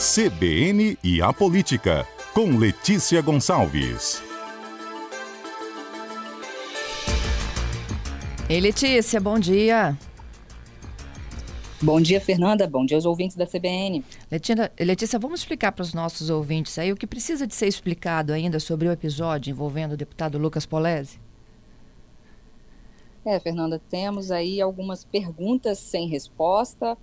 CBN e a Política, com Letícia Gonçalves. Ei, Letícia, bom dia. Bom dia, Fernanda. Bom dia aos ouvintes da CBN. Letícia, Letícia vamos explicar para os nossos ouvintes aí o que precisa de ser explicado ainda sobre o episódio envolvendo o deputado Lucas Polese? É, Fernanda, temos aí algumas perguntas sem resposta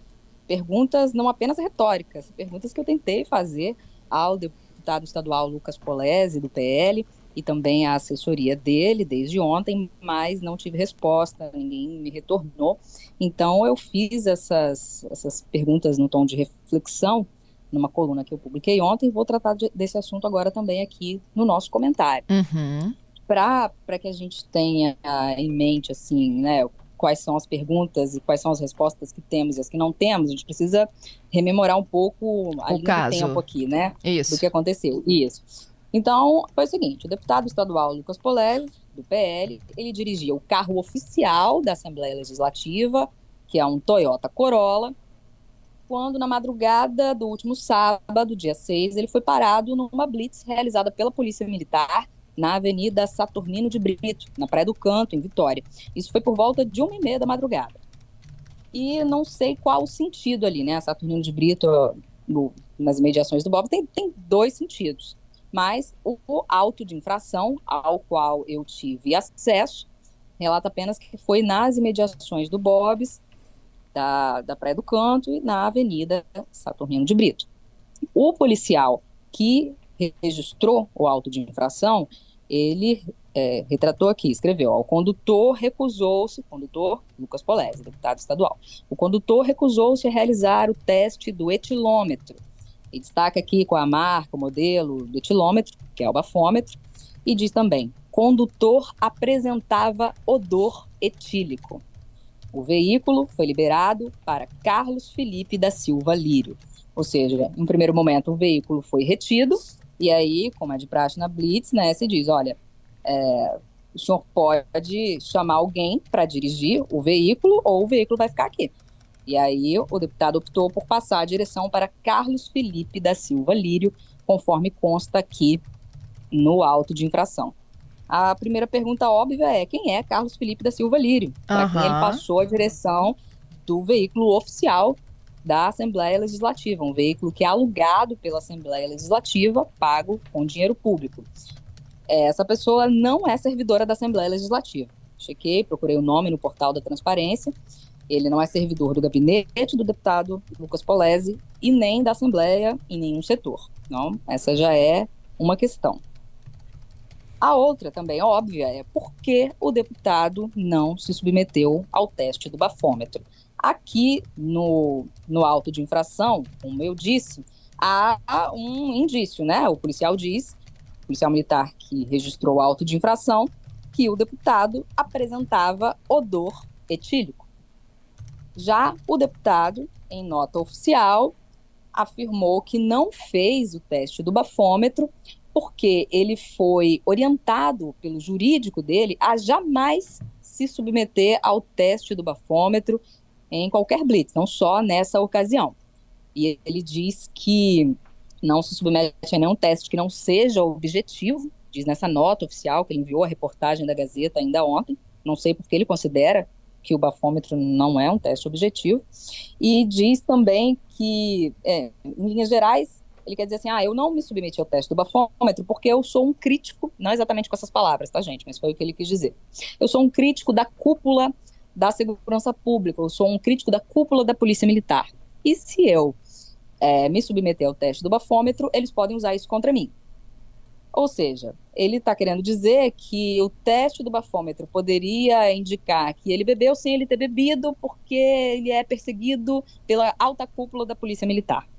perguntas não apenas retóricas, perguntas que eu tentei fazer ao deputado estadual Lucas Polese, do PL, e também à assessoria dele desde ontem, mas não tive resposta, ninguém me retornou. Então eu fiz essas, essas perguntas no tom de reflexão numa coluna que eu publiquei ontem, vou tratar de, desse assunto agora também aqui no nosso comentário. Uhum. Para que a gente tenha em mente, assim, né, quais são as perguntas e quais são as respostas que temos e as que não temos, a gente precisa rememorar um pouco a o linha do tempo aqui, né? Isso. Do que aconteceu. Isso. Então, foi o seguinte, o deputado estadual Lucas Polelli, do PL, ele dirigia o carro oficial da Assembleia Legislativa, que é um Toyota Corolla, quando na madrugada do último sábado, dia 6, ele foi parado numa blitz realizada pela Polícia Militar na Avenida Saturnino de Brito, na Praia do Canto, em Vitória. Isso foi por volta de uma e meia da madrugada. E não sei qual o sentido ali, né? Saturnino de Brito, no, nas imediações do Bob, tem, tem dois sentidos. Mas o, o auto de infração ao qual eu tive acesso relata apenas que foi nas imediações do Bob's, da, da Praia do Canto e na Avenida Saturnino de Brito. O policial que registrou o auto de infração, ele é, retratou aqui, escreveu, ó, o condutor recusou-se, condutor Lucas Polese, deputado estadual, o condutor recusou-se a realizar o teste do etilômetro, e destaca aqui com a marca, o modelo do etilômetro, que é o bafômetro, e diz também, condutor apresentava odor etílico. O veículo foi liberado para Carlos Felipe da Silva Lírio. Ou seja, em primeiro momento o veículo foi retido e aí, como é de praxe na Blitz, né, se diz, olha, é, o senhor pode chamar alguém para dirigir o veículo ou o veículo vai ficar aqui. E aí o deputado optou por passar a direção para Carlos Felipe da Silva Lírio, conforme consta aqui no auto de infração. A primeira pergunta óbvia é quem é Carlos Felipe da Silva Lírio? Para Aham. quem ele passou a direção do veículo oficial da Assembleia Legislativa, um veículo que é alugado pela Assembleia Legislativa, pago com dinheiro público. Essa pessoa não é servidora da Assembleia Legislativa. Chequei, procurei o nome no portal da transparência. Ele não é servidor do gabinete do deputado Lucas Polese e nem da Assembleia em nenhum setor. Não, essa já é uma questão. A outra também óbvia é por que o deputado não se submeteu ao teste do bafômetro. Aqui no, no auto de infração, como eu disse, há um indício, né? O policial diz, o policial militar que registrou o auto de infração, que o deputado apresentava odor etílico. Já o deputado, em nota oficial, afirmou que não fez o teste do bafômetro porque ele foi orientado pelo jurídico dele a jamais se submeter ao teste do bafômetro em qualquer blitz, não só nessa ocasião. E ele diz que não se submete a nenhum teste que não seja objetivo, diz nessa nota oficial que ele enviou a reportagem da Gazeta ainda ontem. Não sei porque ele considera que o bafômetro não é um teste objetivo. E diz também que, é, em linhas gerais, ele quer dizer assim: ah, eu não me submeti ao teste do bafômetro porque eu sou um crítico, não exatamente com essas palavras, tá, gente? Mas foi o que ele quis dizer. Eu sou um crítico da cúpula da segurança pública, eu sou um crítico da cúpula da polícia militar. E se eu é, me submeter ao teste do bafômetro, eles podem usar isso contra mim. Ou seja, ele está querendo dizer que o teste do bafômetro poderia indicar que ele bebeu sem ele ter bebido porque ele é perseguido pela alta cúpula da polícia militar.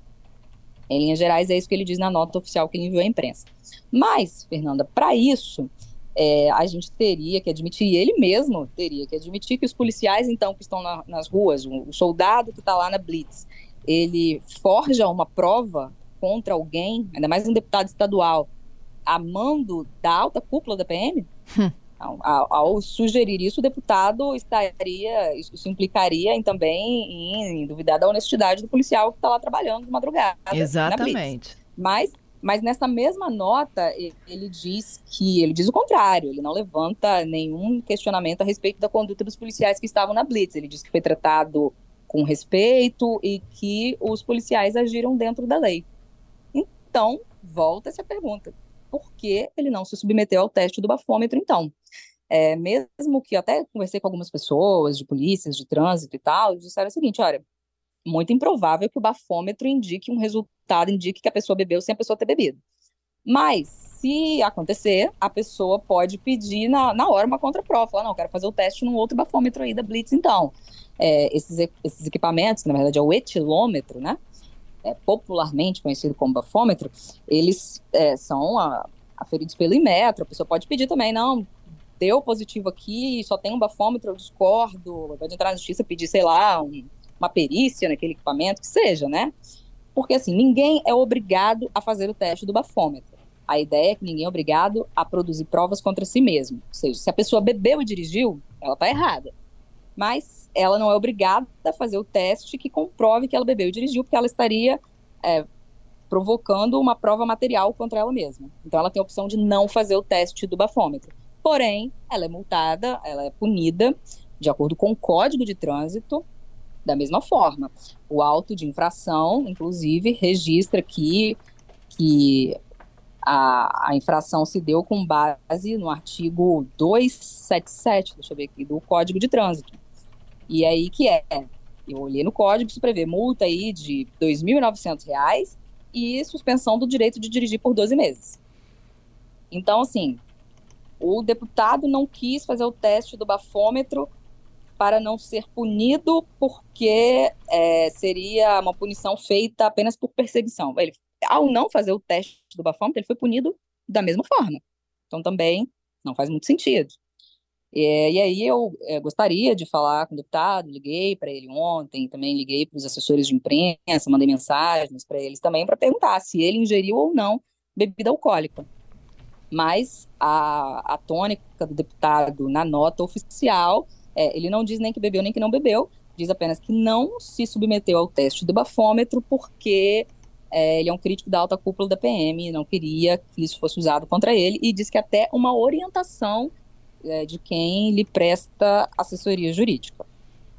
Em linhas gerais, é isso que ele diz na nota oficial que ele enviou à imprensa. Mas, Fernanda, para isso, é, a gente teria que admitir, e ele mesmo teria que admitir que os policiais, então, que estão na, nas ruas, o, o soldado que está lá na Blitz, ele forja uma prova contra alguém, ainda mais um deputado estadual, a mando da alta cúpula da PM? Hum. Ao, ao, sugerir isso, o deputado estaria, isso implicaria em, também em, em duvidar da honestidade do policial que está lá trabalhando de madrugada. Exatamente. Mas, mas nessa mesma nota, ele diz que ele diz o contrário, ele não levanta nenhum questionamento a respeito da conduta dos policiais que estavam na Blitz. Ele diz que foi tratado com respeito e que os policiais agiram dentro da lei. Então, volta essa pergunta por que ele não se submeteu ao teste do bafômetro, então. É, mesmo que até conversei com algumas pessoas de polícias, de trânsito e tal, disseram o seguinte, olha, muito improvável que o bafômetro indique um resultado, indique que a pessoa bebeu sem a pessoa ter bebido. Mas, se acontecer, a pessoa pode pedir na, na hora uma contraprova, falar, não, quero fazer o teste num outro bafômetro aí da Blitz, então. É, esses, esses equipamentos, que na verdade é o etilômetro, né, é, popularmente conhecido como bafômetro, eles é, são a, aferidos pelo Imetro. A pessoa pode pedir também, não, deu positivo aqui, só tem um bafômetro, eu discordo. Pode entrar na justiça pedir, sei lá, um, uma perícia naquele equipamento, que seja, né? Porque, assim, ninguém é obrigado a fazer o teste do bafômetro. A ideia é que ninguém é obrigado a produzir provas contra si mesmo. Ou seja, se a pessoa bebeu e dirigiu, ela está errada mas ela não é obrigada a fazer o teste que comprove que ela bebeu e dirigiu, porque ela estaria é, provocando uma prova material contra ela mesma. Então ela tem a opção de não fazer o teste do bafômetro. Porém, ela é multada, ela é punida de acordo com o Código de Trânsito da mesma forma. O auto de infração, inclusive, registra que, que a, a, infração se deu com base no artigo 277, deixa eu ver aqui, do Código de Trânsito. E aí que é, eu olhei no código, isso prevê multa aí de R$ 2.900 e suspensão do direito de dirigir por 12 meses. Então, assim, o deputado não quis fazer o teste do bafômetro para não ser punido porque é, seria uma punição feita apenas por perseguição. Ele, ao não fazer o teste do bafômetro, ele foi punido da mesma forma. Então, também não faz muito sentido. E aí eu é, gostaria de falar com o deputado, liguei para ele ontem, também liguei para os assessores de imprensa, mandei mensagens para eles também para perguntar se ele ingeriu ou não bebida alcoólica. Mas a, a tônica do deputado na nota oficial, é, ele não diz nem que bebeu nem que não bebeu, diz apenas que não se submeteu ao teste do bafômetro porque é, ele é um crítico da alta cúpula da PM, não queria que isso fosse usado contra ele e diz que até uma orientação é, de quem lhe presta assessoria jurídica.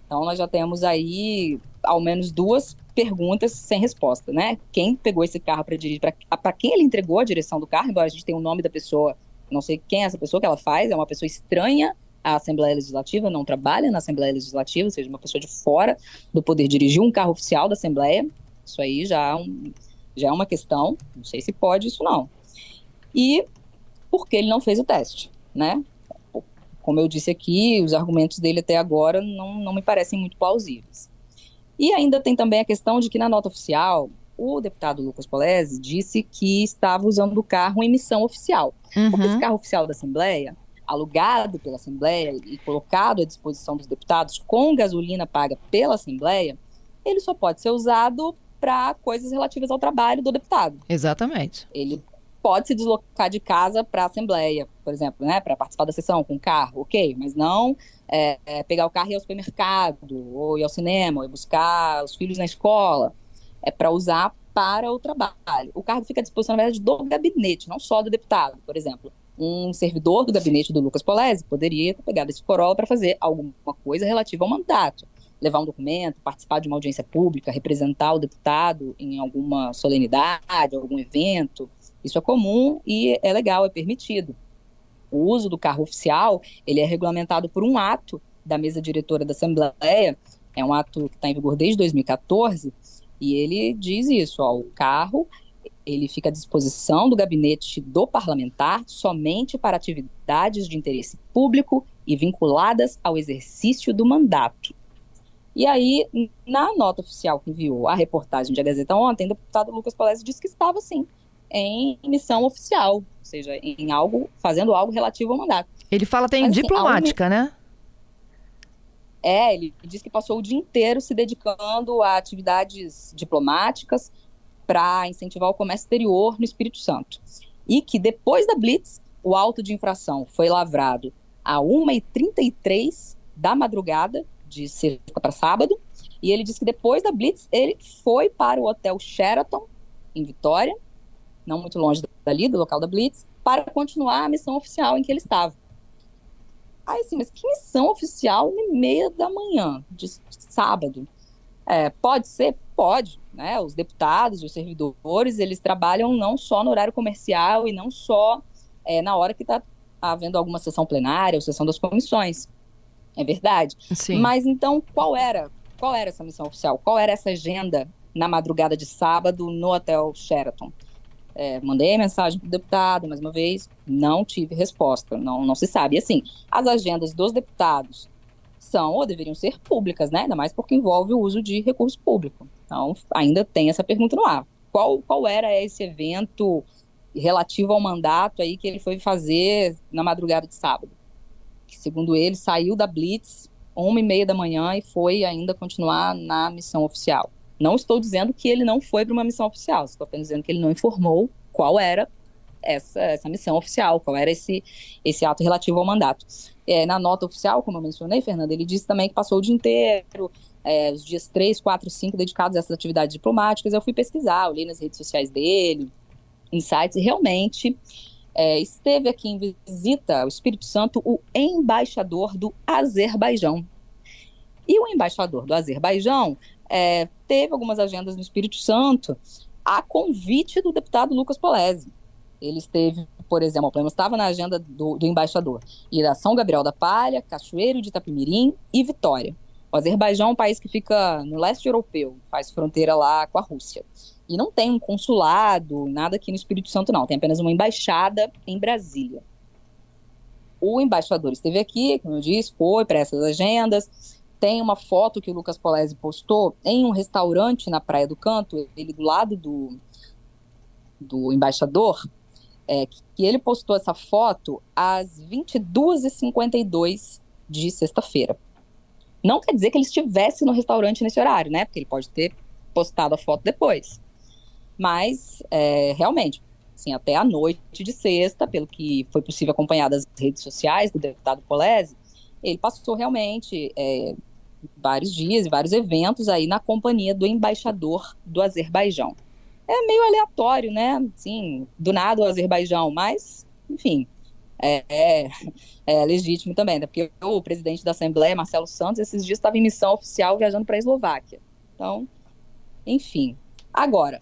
Então, nós já temos aí ao menos duas perguntas sem resposta, né? Quem pegou esse carro para dirigir, para quem ele entregou a direção do carro, embora a gente tenha o nome da pessoa, não sei quem é essa pessoa que ela faz, é uma pessoa estranha à Assembleia Legislativa, não trabalha na Assembleia Legislativa, ou seja, uma pessoa de fora do poder dirigir um carro oficial da Assembleia. Isso aí já é, um, já é uma questão, não sei se pode isso não. E por que ele não fez o teste, né? Como eu disse aqui, os argumentos dele até agora não, não me parecem muito plausíveis. E ainda tem também a questão de que na nota oficial, o deputado Lucas Polese disse que estava usando o carro em missão oficial. Uhum. Porque esse carro oficial da Assembleia, alugado pela Assembleia e colocado à disposição dos deputados com gasolina paga pela Assembleia, ele só pode ser usado para coisas relativas ao trabalho do deputado. Exatamente. Ele pode se deslocar de casa para a Assembleia, por exemplo, né, para participar da sessão com carro, ok, mas não é, é, pegar o carro e ir ao supermercado, ou ir ao cinema, ou ir buscar os filhos na escola. É para usar para o trabalho. O carro fica à disposição, na verdade, do gabinete, não só do deputado, por exemplo. Um servidor do gabinete do Lucas Polese poderia ter pegado esse Corolla para fazer alguma coisa relativa ao mandato. Levar um documento, participar de uma audiência pública, representar o deputado em alguma solenidade, algum evento, isso é comum e é legal, é permitido. O uso do carro oficial, ele é regulamentado por um ato da mesa diretora da Assembleia, é um ato que está em vigor desde 2014, e ele diz isso, ó, o carro ele fica à disposição do gabinete do parlamentar somente para atividades de interesse público e vinculadas ao exercício do mandato. E aí, na nota oficial que enviou a reportagem de A Gazeta ontem, o deputado Lucas Polesi disse que estava, sim, em missão oficial, ou seja, em algo, fazendo algo relativo ao mandato. Ele fala até em Mas, assim, diplomática, assim, né? É, ele diz que passou o dia inteiro se dedicando a atividades diplomáticas para incentivar o comércio exterior no Espírito Santo. E que depois da Blitz, o auto de infração foi lavrado a 1h33 da madrugada, de sexta para sábado, e ele disse que depois da Blitz, ele foi para o hotel Sheraton, em Vitória, não muito longe dali, do local da Blitz, para continuar a missão oficial em que ele estava. Aí assim, mas que missão oficial em meia da manhã, de sábado? É, pode ser? Pode. Né? Os deputados, os servidores, eles trabalham não só no horário comercial e não só é, na hora que está havendo alguma sessão plenária ou sessão das comissões. É verdade. Sim. Mas então, qual era? Qual era essa missão oficial? Qual era essa agenda na madrugada de sábado no Hotel Sheraton? É, mandei mensagem para o deputado, mais uma vez, não tive resposta, não, não se sabe. E assim, as agendas dos deputados são ou deveriam ser públicas, né? Ainda mais porque envolve o uso de recurso público. Então, ainda tem essa pergunta no ar. Qual, qual era esse evento relativo ao mandato aí que ele foi fazer na madrugada de sábado? Que, segundo ele, saiu da Blitz uma e meia da manhã e foi ainda continuar na missão oficial. Não estou dizendo que ele não foi para uma missão oficial, estou apenas dizendo que ele não informou qual era essa, essa missão oficial, qual era esse, esse ato relativo ao mandato. É, na nota oficial, como eu mencionei, Fernanda, ele disse também que passou o dia inteiro, é, os dias 3, 4, 5 dedicados a essas atividades diplomáticas. Eu fui pesquisar, olhei nas redes sociais dele, em sites, e realmente é, esteve aqui em visita ao Espírito Santo o embaixador do Azerbaijão. E o embaixador do Azerbaijão é, teve algumas agendas no Espírito Santo a convite do deputado Lucas Polese. Ele esteve, por exemplo, o problema estava na agenda do, do embaixador, ir a São Gabriel da Palha, Cachoeiro de Itapimirim e Vitória. O Azerbaijão é um país que fica no leste europeu, faz fronteira lá com a Rússia. E não tem um consulado, nada aqui no Espírito Santo, não. Tem apenas uma embaixada em Brasília. O embaixador esteve aqui, como eu disse, foi para essas agendas. Tem uma foto que o Lucas Polese postou em um restaurante na Praia do Canto, ele do lado do, do embaixador, é, que ele postou essa foto às 22h52 de sexta-feira. Não quer dizer que ele estivesse no restaurante nesse horário, né? Porque ele pode ter postado a foto depois. Mas, é, realmente, assim, até a noite de sexta, pelo que foi possível acompanhar das redes sociais do deputado Polese, ele passou realmente é, vários dias e vários eventos aí na companhia do embaixador do Azerbaijão. É meio aleatório, né? Assim, do nada o Azerbaijão, mas, enfim, é, é, é legítimo também, né? porque o presidente da Assembleia, Marcelo Santos, esses dias estava em missão oficial viajando para a Eslováquia. Então, enfim. Agora,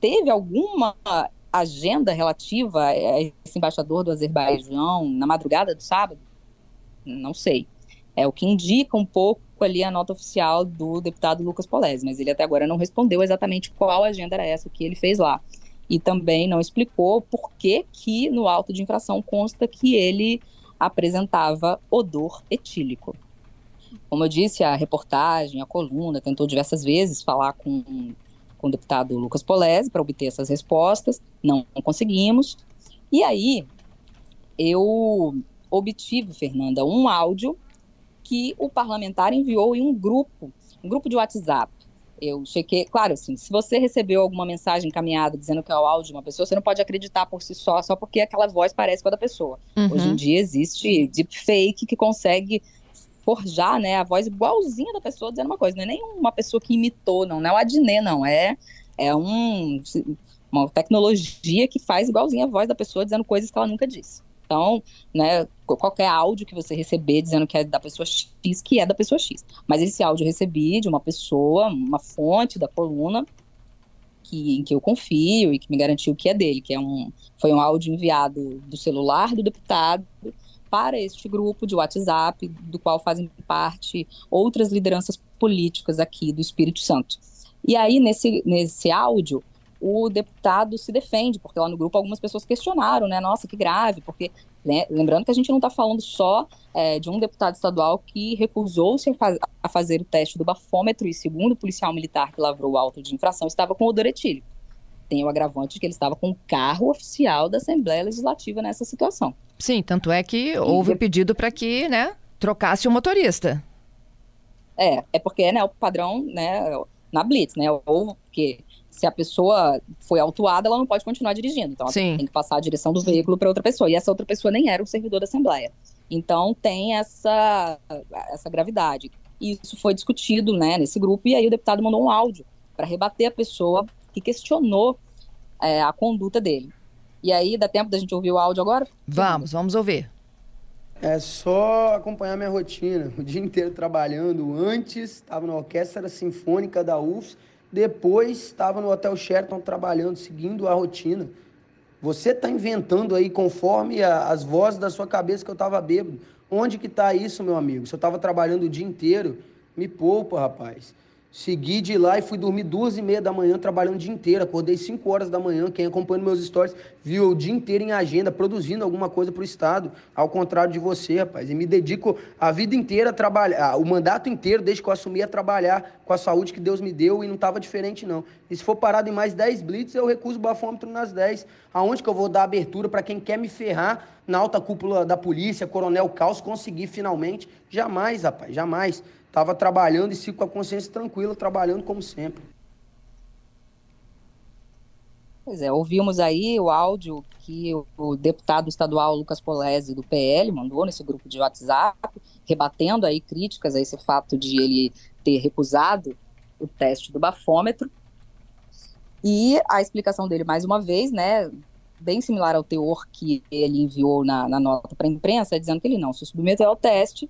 teve alguma agenda relativa a esse embaixador do Azerbaijão na madrugada do sábado? Não sei. É o que indica um pouco ali a nota oficial do deputado Lucas Polese, mas ele até agora não respondeu exatamente qual agenda era essa que ele fez lá. E também não explicou por que, que no auto de infração consta que ele apresentava odor etílico. Como eu disse, a reportagem, a coluna, tentou diversas vezes falar com, com o deputado Lucas Polese para obter essas respostas, não conseguimos. E aí, eu obtive, Fernanda, um áudio que o parlamentar enviou em um grupo, um grupo de WhatsApp. Eu chequei, claro, assim, se você recebeu alguma mensagem encaminhada dizendo que é o áudio de uma pessoa, você não pode acreditar por si só, só porque aquela voz parece com a da pessoa. Uhum. Hoje em dia existe deepfake que consegue forjar, né, a voz igualzinha da pessoa dizendo uma coisa. Não é nem uma pessoa que imitou, não, não é o Adnet, não. É, é um, uma tecnologia que faz igualzinha a voz da pessoa dizendo coisas que ela nunca disse. Então, né, qualquer áudio que você receber dizendo que é da pessoa X, que é da pessoa X. Mas esse áudio eu recebi de uma pessoa, uma fonte da coluna, que, em que eu confio e que me garantiu que é dele, que é um, foi um áudio enviado do celular do deputado para este grupo de WhatsApp, do qual fazem parte outras lideranças políticas aqui do Espírito Santo. E aí, nesse, nesse áudio, o deputado se defende, porque lá no grupo algumas pessoas questionaram, né? Nossa, que grave, porque né, lembrando que a gente não está falando só é, de um deputado estadual que recusou-se a, faz, a, fazer o teste do bafômetro e, segundo o policial militar que lavrou o auto de infração, estava com odor etílico. Tem o agravante de que ele estava com o carro oficial da Assembleia Legislativa nessa situação. Sim, tanto é que houve e... pedido para que, né, trocasse o motorista. É, é porque, né, o padrão, né, na Blitz, né, ou que se a pessoa foi autuada, ela não pode continuar dirigindo. Então, ela Sim. tem que passar a direção do veículo para outra pessoa. E essa outra pessoa nem era o servidor da Assembleia. Então tem essa, essa gravidade. E isso foi discutido né, nesse grupo, e aí o deputado mandou um áudio para rebater a pessoa que questionou é, a conduta dele. E aí, dá tempo da gente ouvir o áudio agora? Vamos, vamos ouvir. É só acompanhar minha rotina. O dia inteiro trabalhando. Antes, estava na Orquestra Sinfônica da UFS. Depois, estava no Hotel Sheraton trabalhando, seguindo a rotina. Você está inventando aí conforme a, as vozes da sua cabeça que eu estava bêbado. Onde que está isso, meu amigo? Se eu estava trabalhando o dia inteiro, me poupa, rapaz. Segui de lá e fui dormir duas e meia da manhã, trabalhando o dia inteiro. Acordei cinco horas da manhã. Quem acompanha meus stories viu o dia inteiro em agenda, produzindo alguma coisa para o Estado. Ao contrário de você, rapaz. E me dedico a vida inteira a trabalhar, o mandato inteiro, desde que eu assumi, a trabalhar com a saúde que Deus me deu e não estava diferente, não. E se for parado em mais 10 blitz, eu recuso o bafômetro nas 10. Aonde que eu vou dar abertura para quem quer me ferrar na alta cúpula da polícia, Coronel Caos, conseguir finalmente? Jamais, rapaz, jamais. Estava trabalhando e sigo com a consciência tranquila, trabalhando como sempre. Pois é, ouvimos aí o áudio que o deputado estadual Lucas Polese, do PL, mandou nesse grupo de WhatsApp, rebatendo aí críticas a esse fato de ele ter recusado o teste do bafômetro. E a explicação dele, mais uma vez, né, bem similar ao teor que ele enviou na, na nota para a imprensa, dizendo que ele não se submeteu ao teste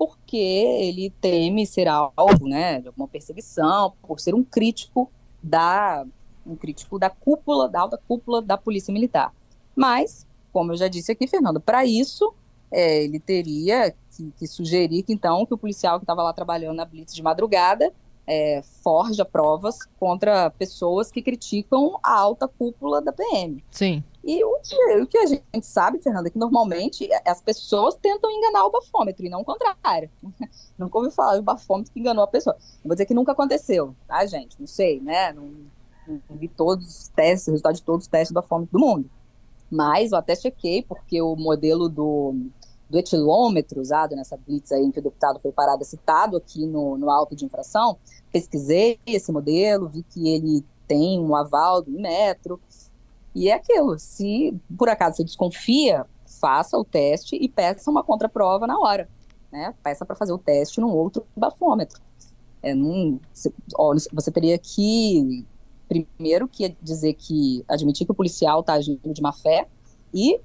porque ele teme ser alvo, né, de alguma perseguição, por ser um crítico da um crítico da cúpula, da alta cúpula da Polícia Militar. Mas, como eu já disse aqui, Fernando, para isso é, ele teria que, que, sugerir que então que o policial que estava lá trabalhando na blitz de madrugada é, forja provas contra pessoas que criticam a alta cúpula da PM. Sim. E o que, o que a gente sabe, Fernanda, é que normalmente as pessoas tentam enganar o bafômetro e não o contrário. Nunca ouvi falar do bafômetro que enganou a pessoa. Não vou dizer que nunca aconteceu, tá, gente? Não sei, né? Não, não vi todos os testes, o resultado de todos os testes do bafômetro do mundo. Mas eu até chequei, porque o modelo do, do etilômetro usado nessa blitz aí em que o deputado foi parado, é citado aqui no, no de infração, pesquisei esse modelo, vi que ele tem um aval do metro, e é aquilo, se por acaso você desconfia, faça o teste e peça uma contraprova na hora, né? Peça para fazer o teste num outro bafômetro. É, num, você, ó, você teria que, primeiro, que dizer que, admitir que o policial está agindo de má fé e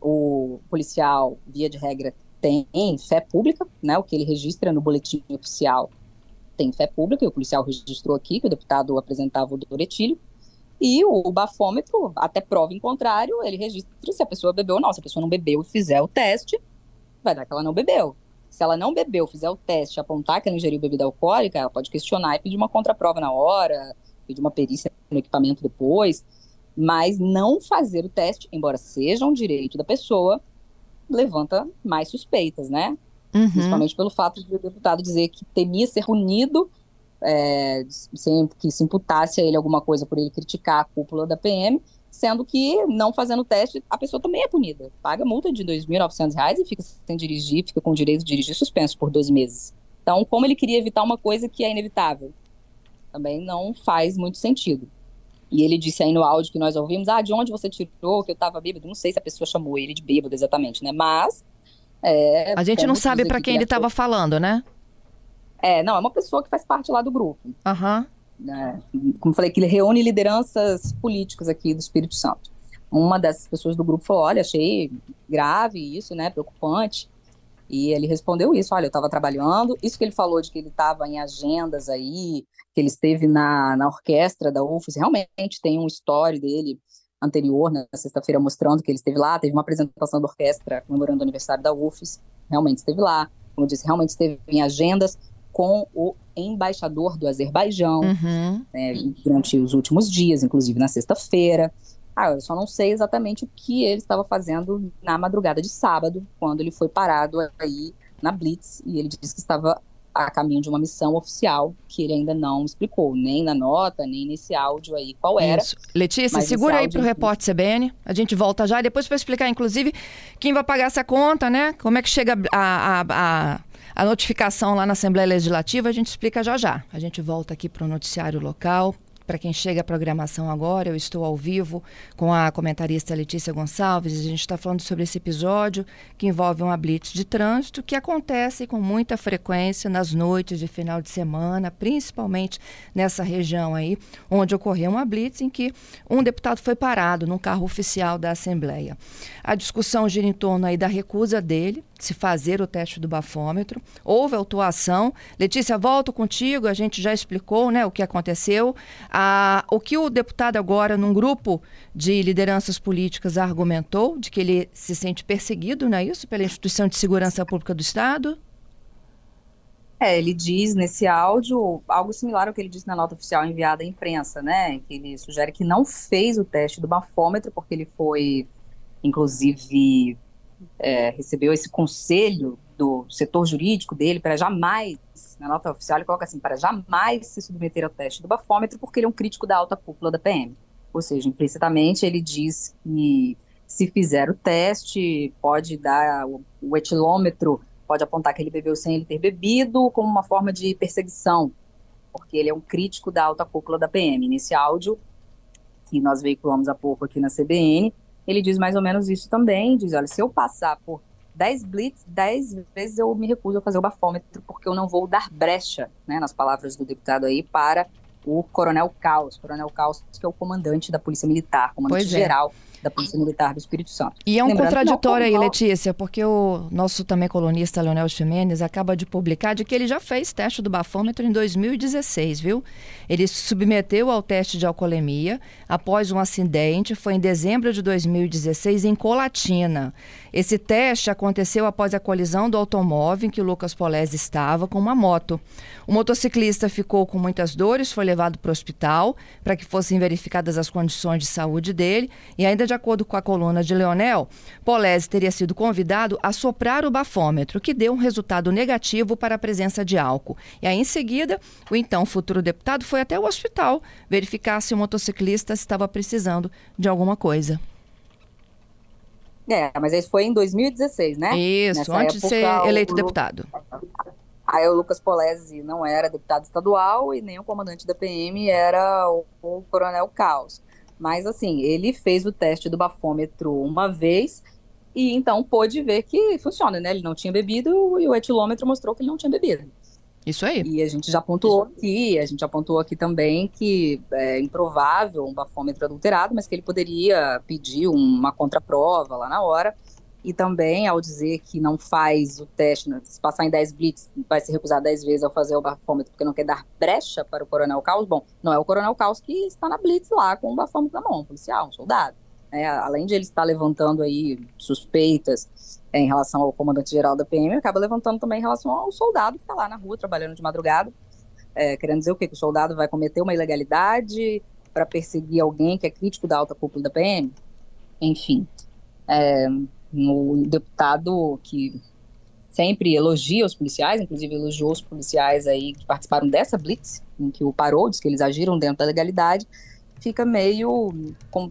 o policial, via de regra, tem fé pública, né? O que ele registra no boletim oficial tem fé pública, e o policial registrou aqui que o deputado apresentava o Doretilho. E o bafômetro, até prova em contrário, ele registra se a pessoa bebeu ou não. Se a pessoa não bebeu e fizer o teste, vai dar que ela não bebeu. Se ela não bebeu, fizer o teste, apontar que ela ingeriu bebida alcoólica, ela pode questionar e pedir uma contraprova na hora, pedir uma perícia no equipamento depois, mas não fazer o teste, embora seja um direito da pessoa, levanta mais suspeitas, né? Uhum. Principalmente pelo fato de o deputado dizer que temia ser punido é, sem que se imputasse a ele alguma coisa por ele criticar a cúpula da PM, sendo que, não fazendo o teste, a pessoa também é punida. Paga multa de R$ 2.900 e fica sem dirigir, fica com o direito de dirigir suspenso por dois meses. Então, como ele queria evitar uma coisa que é inevitável? Também não faz muito sentido. E ele disse aí no áudio que nós ouvimos, ah, de onde você tirou que eu estava bêbado? Não sei se a pessoa chamou ele de bêbado exatamente, né? Mas... É, a gente não sabe para quem ele estava falando, né? É, não, é uma pessoa que faz parte lá do grupo. Aham. Uhum. Né? Como falei, que ele reúne lideranças políticas aqui do Espírito Santo. Uma dessas pessoas do grupo falou: olha, achei grave isso, né? Preocupante. E ele respondeu isso: olha, eu estava trabalhando. Isso que ele falou de que ele estava em agendas aí, que ele esteve na, na orquestra da UFES, realmente tem um story dele anterior, na sexta-feira, mostrando que ele esteve lá. Teve uma apresentação da orquestra comemorando o aniversário da UFES, realmente esteve lá. Como eu disse, realmente esteve em agendas com o embaixador do Azerbaijão uhum. né, durante os últimos dias, inclusive na sexta-feira. Ah, eu só não sei exatamente o que ele estava fazendo na madrugada de sábado, quando ele foi parado aí na Blitz, e ele disse que estava a caminho de uma missão oficial que ele ainda não explicou, nem na nota, nem nesse áudio aí qual era. Isso. Letícia, segura aí para o repórter CBN, a gente volta já, depois para explicar, inclusive, quem vai pagar essa conta, né? Como é que chega a, a, a a notificação lá na Assembleia Legislativa a gente explica já já. A gente volta aqui para o noticiário local para quem chega à programação agora, eu estou ao vivo com a comentarista Letícia Gonçalves. A gente está falando sobre esse episódio que envolve uma blitz de trânsito que acontece com muita frequência nas noites de final de semana, principalmente nessa região aí, onde ocorreu uma blitz em que um deputado foi parado num carro oficial da Assembleia. A discussão gira em torno aí da recusa dele se fazer o teste do bafômetro. Houve autuação. Letícia, volto contigo. A gente já explicou né, o que aconteceu. Ah, o que o deputado agora, num grupo de lideranças políticas, argumentou de que ele se sente perseguido, não é isso? Pela Instituição de Segurança Pública do Estado? É, ele diz nesse áudio algo similar ao que ele disse na nota oficial enviada à imprensa, né? Que ele sugere que não fez o teste do bafômetro porque ele foi, inclusive, é, recebeu esse conselho do setor jurídico dele para jamais, na nota oficial ele coloca assim, para jamais se submeter ao teste do bafômetro, porque ele é um crítico da alta cúpula da PM. Ou seja, implicitamente ele diz que se fizer o teste, pode dar o, o etilômetro, pode apontar que ele bebeu sem ele ter bebido, como uma forma de perseguição, porque ele é um crítico da alta cúpula da PM. Nesse áudio, que nós veiculamos há pouco aqui na CBN, ele diz mais ou menos isso também, diz, olha, se eu passar por 10 blitz, 10 vezes eu me recuso a fazer o bafômetro, porque eu não vou dar brecha, né, nas palavras do deputado aí, para o Coronel Caos. Coronel Caos, que é o comandante da Polícia Militar, comandante é. geral da Polícia Militar do Espírito Santo. E é um Lembrando contraditório aí, Letícia, porque o nosso também colunista Leonel Ximenes acaba de publicar de que ele já fez teste do bafômetro em 2016, viu? Ele se submeteu ao teste de alcoolemia após um acidente, foi em dezembro de 2016 em Colatina. Esse teste aconteceu após a colisão do automóvel em que o Lucas Polese estava com uma moto. O motociclista ficou com muitas dores, foi levado para o hospital para que fossem verificadas as condições de saúde dele e ainda de acordo com a coluna de Leonel, Polese teria sido convidado a soprar o bafômetro, que deu um resultado negativo para a presença de álcool. E aí, em seguida, o então futuro deputado foi até o hospital verificar se o motociclista estava precisando de alguma coisa. É, mas isso foi em 2016, né? Isso, Nessa antes época, de ser eleito o... deputado. Aí o Lucas Polese não era deputado estadual e nem o comandante da PM era o, o Coronel Caos. Mas assim, ele fez o teste do bafômetro uma vez e então pôde ver que funciona, né? Ele não tinha bebido e o etilômetro mostrou que ele não tinha bebido. Isso aí. E a gente já pontuou aqui, a gente já pontuou aqui também que é improvável um bafômetro adulterado, mas que ele poderia pedir uma contraprova lá na hora. E também, ao dizer que não faz o teste, né, se passar em 10 blitz, vai se recusar 10 vezes ao fazer o bafômetro porque não quer dar brecha para o Coronel Caos. Bom, não é o Coronel Caos que está na blitz lá com o bafômetro na mão, um policial, um soldado. É, além de ele estar levantando aí suspeitas é, em relação ao comandante-geral da PM, acaba levantando também em relação ao soldado que está lá na rua trabalhando de madrugada, é, querendo dizer o quê? Que o soldado vai cometer uma ilegalidade para perseguir alguém que é crítico da alta cúpula da PM? Enfim, é, no deputado que sempre elogia os policiais, inclusive elogiou os policiais aí que participaram dessa blitz, em que o parou, diz que eles agiram dentro da legalidade, fica meio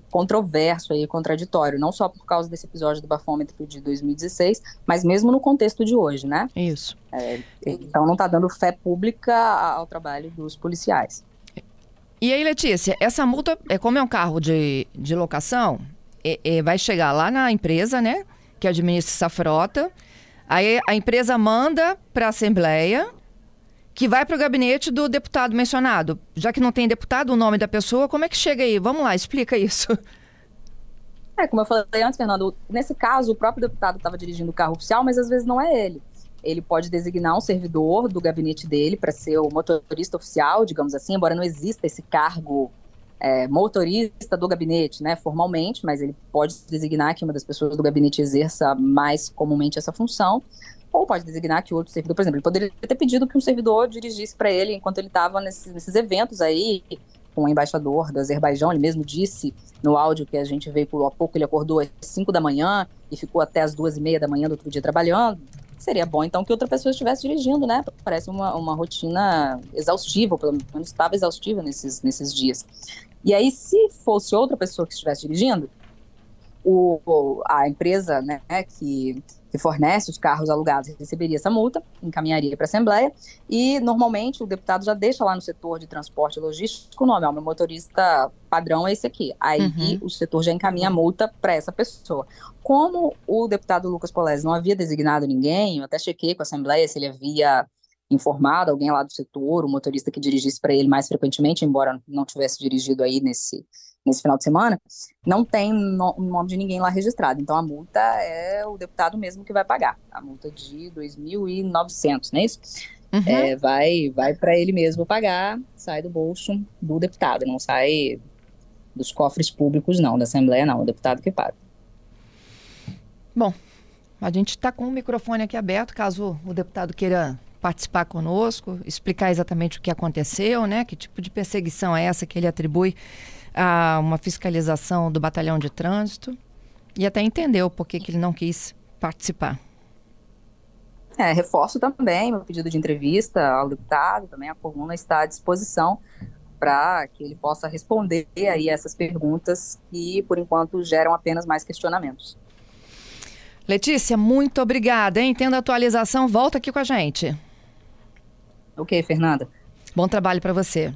controverso aí, contraditório, não só por causa desse episódio do bafômetro de 2016, mas mesmo no contexto de hoje, né? Isso. É, então não está dando fé pública ao trabalho dos policiais. E aí, Letícia, essa multa, é como é um carro de, de locação, é, é, vai chegar lá na empresa, né? Que administra essa frota. Aí a empresa manda para a Assembleia, que vai para o gabinete do deputado mencionado. Já que não tem deputado, o nome da pessoa, como é que chega aí? Vamos lá, explica isso. É, como eu falei antes, Fernando, nesse caso, o próprio deputado estava dirigindo o carro oficial, mas às vezes não é ele. Ele pode designar um servidor do gabinete dele para ser o motorista oficial, digamos assim, embora não exista esse cargo é, motorista do gabinete, né, formalmente, mas ele pode designar que uma das pessoas do gabinete exerça mais comumente essa função, ou pode designar que outro servidor, por exemplo, ele poderia ter pedido que um servidor dirigisse para ele enquanto ele estava nesses, nesses eventos aí, com o embaixador do Azerbaijão, ele mesmo disse no áudio que a gente veiculou há pouco, ele acordou às 5 da manhã e ficou até às duas e meia da manhã do outro dia trabalhando, seria bom então que outra pessoa estivesse dirigindo, né? Parece uma, uma rotina exaustiva, pelo menos estava exaustiva nesses, nesses dias. E aí, se fosse outra pessoa que estivesse dirigindo, o, a empresa né, que, que fornece os carros alugados receberia essa multa, encaminharia para a Assembleia, e normalmente o deputado já deixa lá no setor de transporte logístico o nome, ó, meu motorista padrão é esse aqui. Aí uhum. o setor já encaminha a multa para essa pessoa. Como o deputado Lucas Polese não havia designado ninguém, eu até chequei com a Assembleia se ele havia informado alguém lá do setor, o motorista que dirigisse para ele mais frequentemente, embora não tivesse dirigido aí nesse nesse final de semana, não tem no, o nome de ninguém lá registrado. Então a multa é o deputado mesmo que vai pagar. A multa de 2.900, não é isso? Uhum. É, vai vai para ele mesmo pagar, sai do bolso do deputado, não sai dos cofres públicos, não, da Assembleia, não, o deputado que paga. Bom, a gente está com o microfone aqui aberto, caso o deputado queira participar conosco, explicar exatamente o que aconteceu, né? Que tipo de perseguição é essa que ele atribui a uma fiscalização do batalhão de trânsito e até entendeu por que, que ele não quis participar. É, reforço também meu pedido de entrevista ao deputado, também a coluna está à disposição para que ele possa responder aí essas perguntas que, por enquanto, geram apenas mais questionamentos. Letícia, muito obrigada, hein? Tendo atualização, volta aqui com a gente. Ok, Fernanda. Bom trabalho para você.